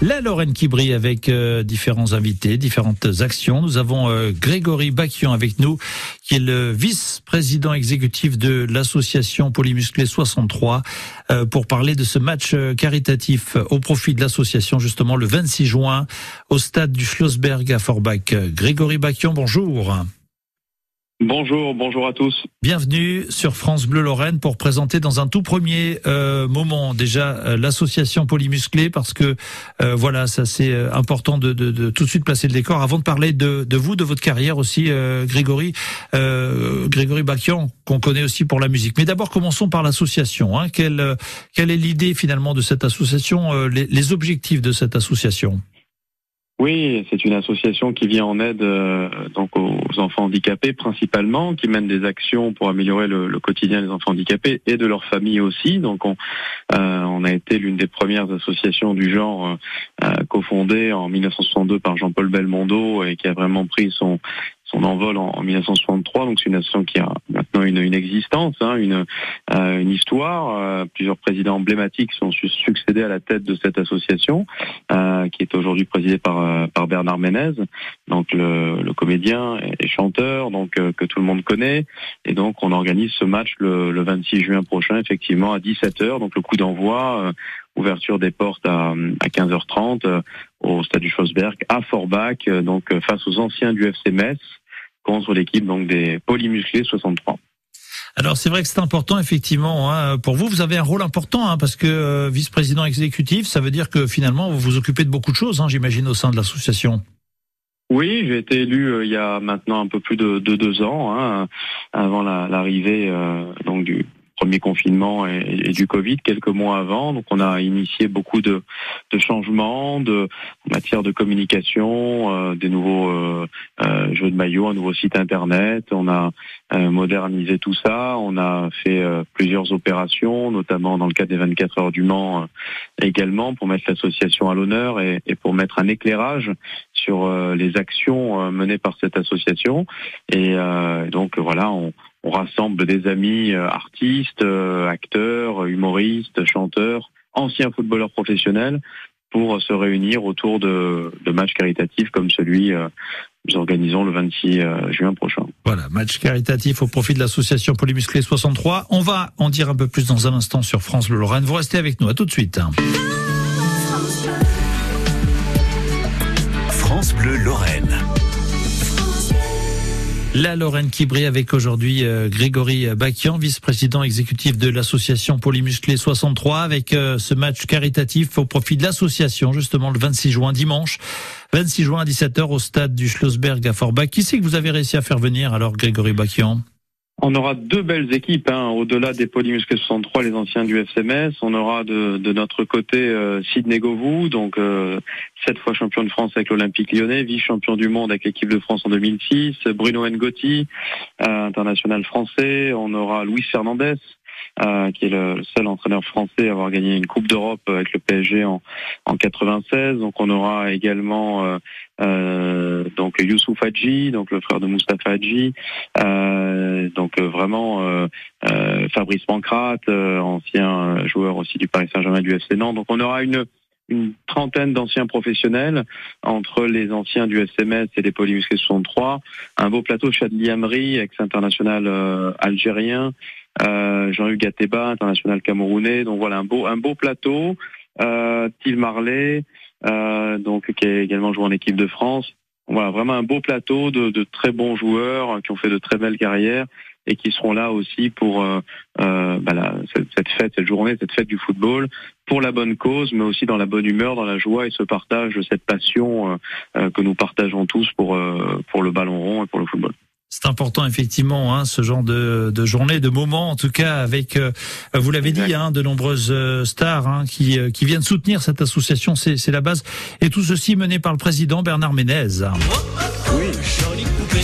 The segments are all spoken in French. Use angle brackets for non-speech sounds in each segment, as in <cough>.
La Lorraine qui brille avec euh, différents invités, différentes actions. Nous avons euh, Grégory Baquion avec nous, qui est le vice-président exécutif de l'association Polymusclé 63, euh, pour parler de ce match caritatif au profit de l'association, justement le 26 juin, au stade du Schlossberg à Forbach. Grégory Baquion, bonjour. Bonjour, bonjour à tous. Bienvenue sur France Bleu Lorraine pour présenter dans un tout premier euh, moment déjà euh, l'association Polymusclé parce que euh, voilà, ça c'est important de, tout de suite placer le décor. Avant de parler de, vous, de votre carrière aussi, Grégory, Grégory Bakian, qu'on connaît aussi pour la musique. Mais d'abord, commençons par l'association. Hein. Quelle, quelle est l'idée finalement de cette association, les objectifs de cette association? Oui, c'est une association qui vient en aide euh, donc aux enfants handicapés principalement, qui mène des actions pour améliorer le, quotidien des enfants handicapés et de leurs familles aussi. Donc on, euh, a été l'une des premières associations du genre euh, cofondée en 1962 par Jean-Paul Belmondo et qui a vraiment pris son son envol en, 1963. Donc c'est une association qui a une, une existence, hein, une, euh, une histoire. Euh, plusieurs présidents emblématiques sont succédés à la tête de cette association, euh, qui est aujourd'hui présidée par, euh, par Bernard Ménez, donc le, le comédien et, chanteur, donc que tout le monde connaît. Et donc on organise ce match le, le 26 juin prochain, effectivement à 17h. Donc le coup d'envoi ouverture des portes à, à 15h30 au stade du Schlossberg à Forbach, donc face aux anciens du FC Metz contre l'équipe donc des polymusclés 63. Alors c'est vrai que c'est important effectivement hein, pour vous. Vous avez un rôle important hein, parce que euh, vice-président exécutif, ça veut dire que finalement vous vous occupez de beaucoup de choses, hein, j'imagine au sein de l'association. Oui, j'ai été élu euh, il y a maintenant un peu plus de, deux ans, avant l'arrivée euh, donc du premier confinement et, du Covid quelques mois avant. Donc on a initié beaucoup de, de changements de, en matière de communication, euh, des nouveaux euh, euh, jeux de maillot, un nouveau site internet. On a modernisé tout ça. On a fait plusieurs opérations, notamment dans le cadre des 24 heures du Mans également, pour mettre l'association à l'honneur et, et, pour mettre un éclairage sur les actions menées par cette association. Et donc voilà, on on rassemble des amis euh, artistes, euh, acteurs, humoristes, chanteurs, anciens footballeurs professionnels pour se réunir autour de, matchs caritatifs comme celui euh, que nous organisons le 26 juin prochain. Voilà, match caritatif au profit de l'association Polymusclé 63. On va en dire un peu plus dans un instant sur France Le Lorraine. Vous restez avec nous, à tout de suite. France Bleu Lorraine. La Lorraine qui brille avec aujourd'hui euh, Grégory Bakian, vice-président exécutif de l'association Polymusclé 63, avec euh, ce match caritatif au profit de l'association, justement le 26 juin, dimanche, 26 juin à 17h au stade du Schlossberg à Forbach. Qui c'est que vous avez réussi à faire venir alors, Grégory Bakian on aura deux belles équipes, hein, au-delà des Polymuscles 63, les anciens du FCMS. On aura de, notre côté euh, Sidney Govou, donc euh, sept fois champion de France avec l'Olympique lyonnais, vice-champion du monde avec l'équipe de France en 2006. Bruno Ngotti, euh, international français. On aura Luis Fernandez, euh, qui est le seul entraîneur français à avoir gagné une Coupe d'Europe avec le PSG en, en 96. Donc on aura également euh, euh, donc Youssouf Hadji, donc le frère de Moustapha Hadji, euh, donc vraiment Fabrice Pancrate, ancien joueur aussi du Paris Saint-Germain du FC Nantes. Donc on aura une une trentaine d'anciens professionnels entre les anciens du SMS et les Polymusqués 63, un beau plateau Chadli Amri, ex-international algérien, euh, Jean-Hugues Gateba, international camerounais. Donc voilà un beau un beau plateau. Euh, Steve Marley, euh, donc qui est également joué en équipe de France. Voilà vraiment un beau plateau de, très bons joueurs qui ont fait de très belles carrières et qui seront là aussi pour euh, euh bah cette, fête, cette journée, cette fête du football, pour la bonne cause, mais aussi dans la bonne humeur, dans la joie et ce partage cette passion euh, euh, que nous partageons tous pour pour le ballon rond et pour le football. C'est important effectivement, hein, ce genre de, de journée, de moment, en tout cas avec, euh, vous l'avez dit, hein, de nombreuses euh, stars hein, qui, euh, qui viennent soutenir cette association, c'est la base. Et tout ceci mené par le président Bernard Ménez.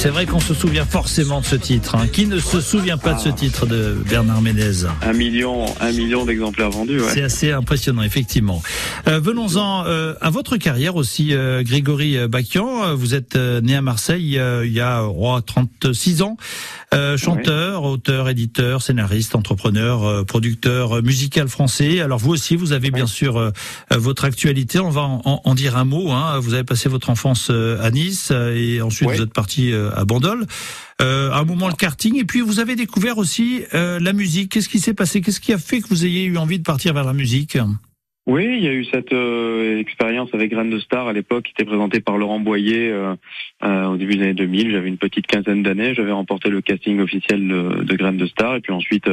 C'est vrai qu'on se souvient forcément de ce titre. Hein. Qui ne se souvient pas de ce titre de Bernard Ménez Un million, un million d'exemplaires vendus. Ouais. C'est assez impressionnant, effectivement. Euh, Venons-en euh, à votre carrière aussi, euh, Grégory Bakian. Vous êtes euh, né à Marseille il y a oh, 36 ans. chanteur, auteur, éditeur, scénariste, entrepreneur, producteur musical français. Alors vous aussi, vous avez bien sûr votre actualité. On va en, en dire un mot. Hein. Vous avez passé votre enfance à Nice et ensuite vous êtes parti à Bandol. Euh, un moment le karting, et puis vous avez découvert aussi euh, la musique. Qu'est-ce qui s'est passé? Qu'est-ce qui a fait que vous ayez eu envie de partir vers la musique? Oui, il y a eu cette euh, expérience avec Graines de Star à l'époque, qui était présentée par Laurent Boyer euh, euh, au début des années 2000. J'avais une petite quinzaine d'années, j'avais remporté le casting officiel de, de de Star, et puis ensuite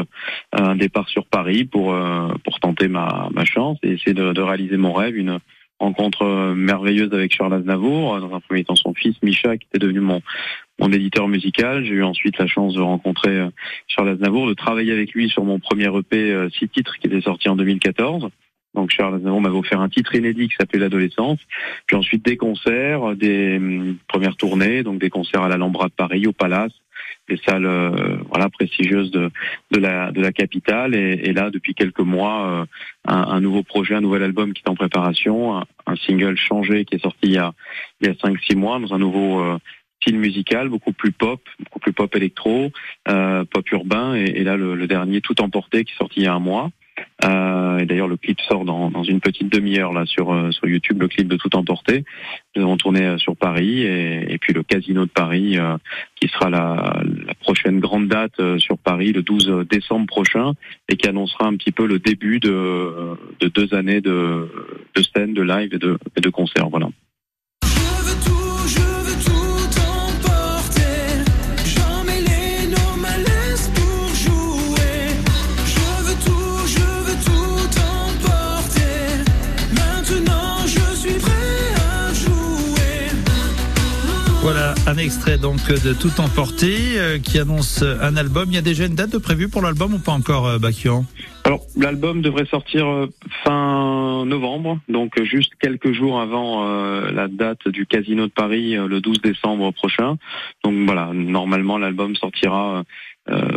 un départ sur Paris pour pour tenter ma, chance et essayer de, de réaliser mon rêve, une rencontre merveilleuse avec Charles Aznavour, dans un premier temps son fils Micha, qui était devenu mon mon éditeur musical. J'ai eu ensuite la chance de rencontrer Charles Aznavour, de travailler avec lui sur mon premier EP six titres qui était sorti en 2014. Donc Charles Aznavour m'avait offert un titre inédit qui s'appelait l'adolescence. Puis ensuite des concerts, des hum, premières tournées, donc des concerts à l'Alhambra de Paris, au Palace, des salles euh, voilà prestigieuses de, la capitale. Et, là, depuis quelques mois, euh, un, nouveau projet, un nouvel album qui est en préparation, un, single changé qui est sorti il y a il y a cinq six mois dans un nouveau euh, style musical, beaucoup plus pop, beaucoup plus pop électro, pop urbain. Et, et là, le, le, dernier, Tout emporté, qui est sorti il y a un mois. Euh, et d'ailleurs, le clip sort dans, dans une petite demi-heure là sur euh, sur YouTube, le clip de Tout Emporté. Nous avons tourné euh, sur Paris et, et puis le Casino de Paris, euh, qui sera la, la, prochaine grande date sur Paris le 12 décembre prochain et qui annoncera un petit peu le début de, de deux années de, de scène, de live et de, et de concerts. Voilà. Extrait donc de Tout Emporté euh, qui annonce un album. Il y a déjà une date prévue pour l'album ou pas encore, euh, Alors l'album devrait sortir euh, fin novembre, donc juste quelques jours avant la date du Casino de Paris, le 12 décembre prochain. Donc voilà, normalement l'album sortira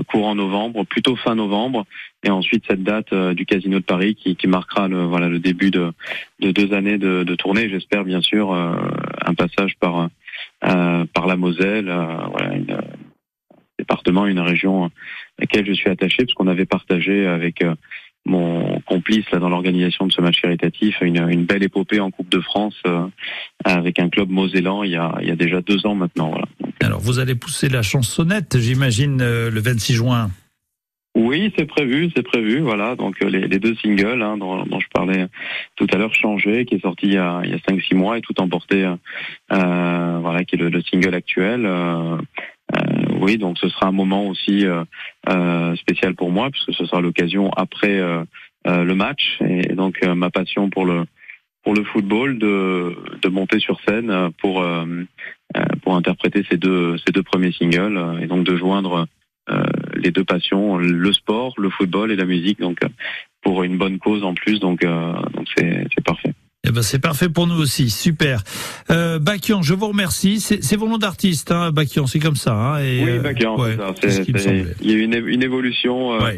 courant novembre, plutôt fin novembre, et ensuite cette date du Casino de Paris qui, marquera le, voilà le début de, de deux années de, tournée. J'espère bien sûr un passage par euh, par la Moselle, euh, voilà, une, département, une région à laquelle je suis attaché, parce qu'on avait partagé avec euh, mon complice là dans l'organisation de ce match caritatif une, une, belle épopée en Coupe de France avec un club mosellan il y a, il y a déjà deux ans maintenant. Voilà. Alors vous allez pousser la chansonnette, j'imagine, le 26 juin. Oui, c'est prévu, c'est prévu. Voilà, donc euh, les, deux singles hein, dont, je parlais tout à l'heure, changé, qui est sorti il y a, a 5-6 mois et tout emporté, euh, euh, voilà, qui est le, le single actuel. Euh, euh, oui, donc ce sera un moment aussi euh, spécial pour moi puisque ce sera l'occasion après le match et donc ma passion pour le pour le football de, de monter sur scène pour pour interpréter ces deux ces deux premiers singles et donc de joindre les deux passions, le sport, le football et la musique. Donc euh, pour une bonne cause en plus, donc euh, donc c'est parfait. Eh ben c'est parfait pour nous aussi, super. Euh, Bakian, je vous remercie. C'est vos noms d'artiste, hein, Bakian, c'est comme ça. Hein, et oui, Bakian, ouais, c'est Il y a eu une, une évolution euh,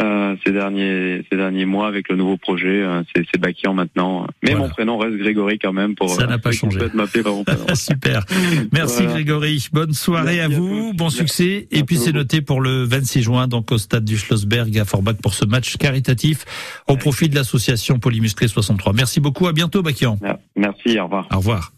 euh, ces derniers ces derniers mois avec le nouveau projet. Euh, c'est Bakian maintenant, mais voilà. mon prénom reste Grégory quand même pour. Ça n'a pas changé. <laughs> super. Merci voilà. Grégory. Bonne soirée Merci à vous, à bon succès. Merci et puis c'est noté pour le 26 juin, donc au stade du Schlossberg à Forbach pour ce match caritatif au profit de l'association Polymusclé 63. Merci beaucoup. À bientôt bientôt, Bakian. Merci, au revoir. Au revoir.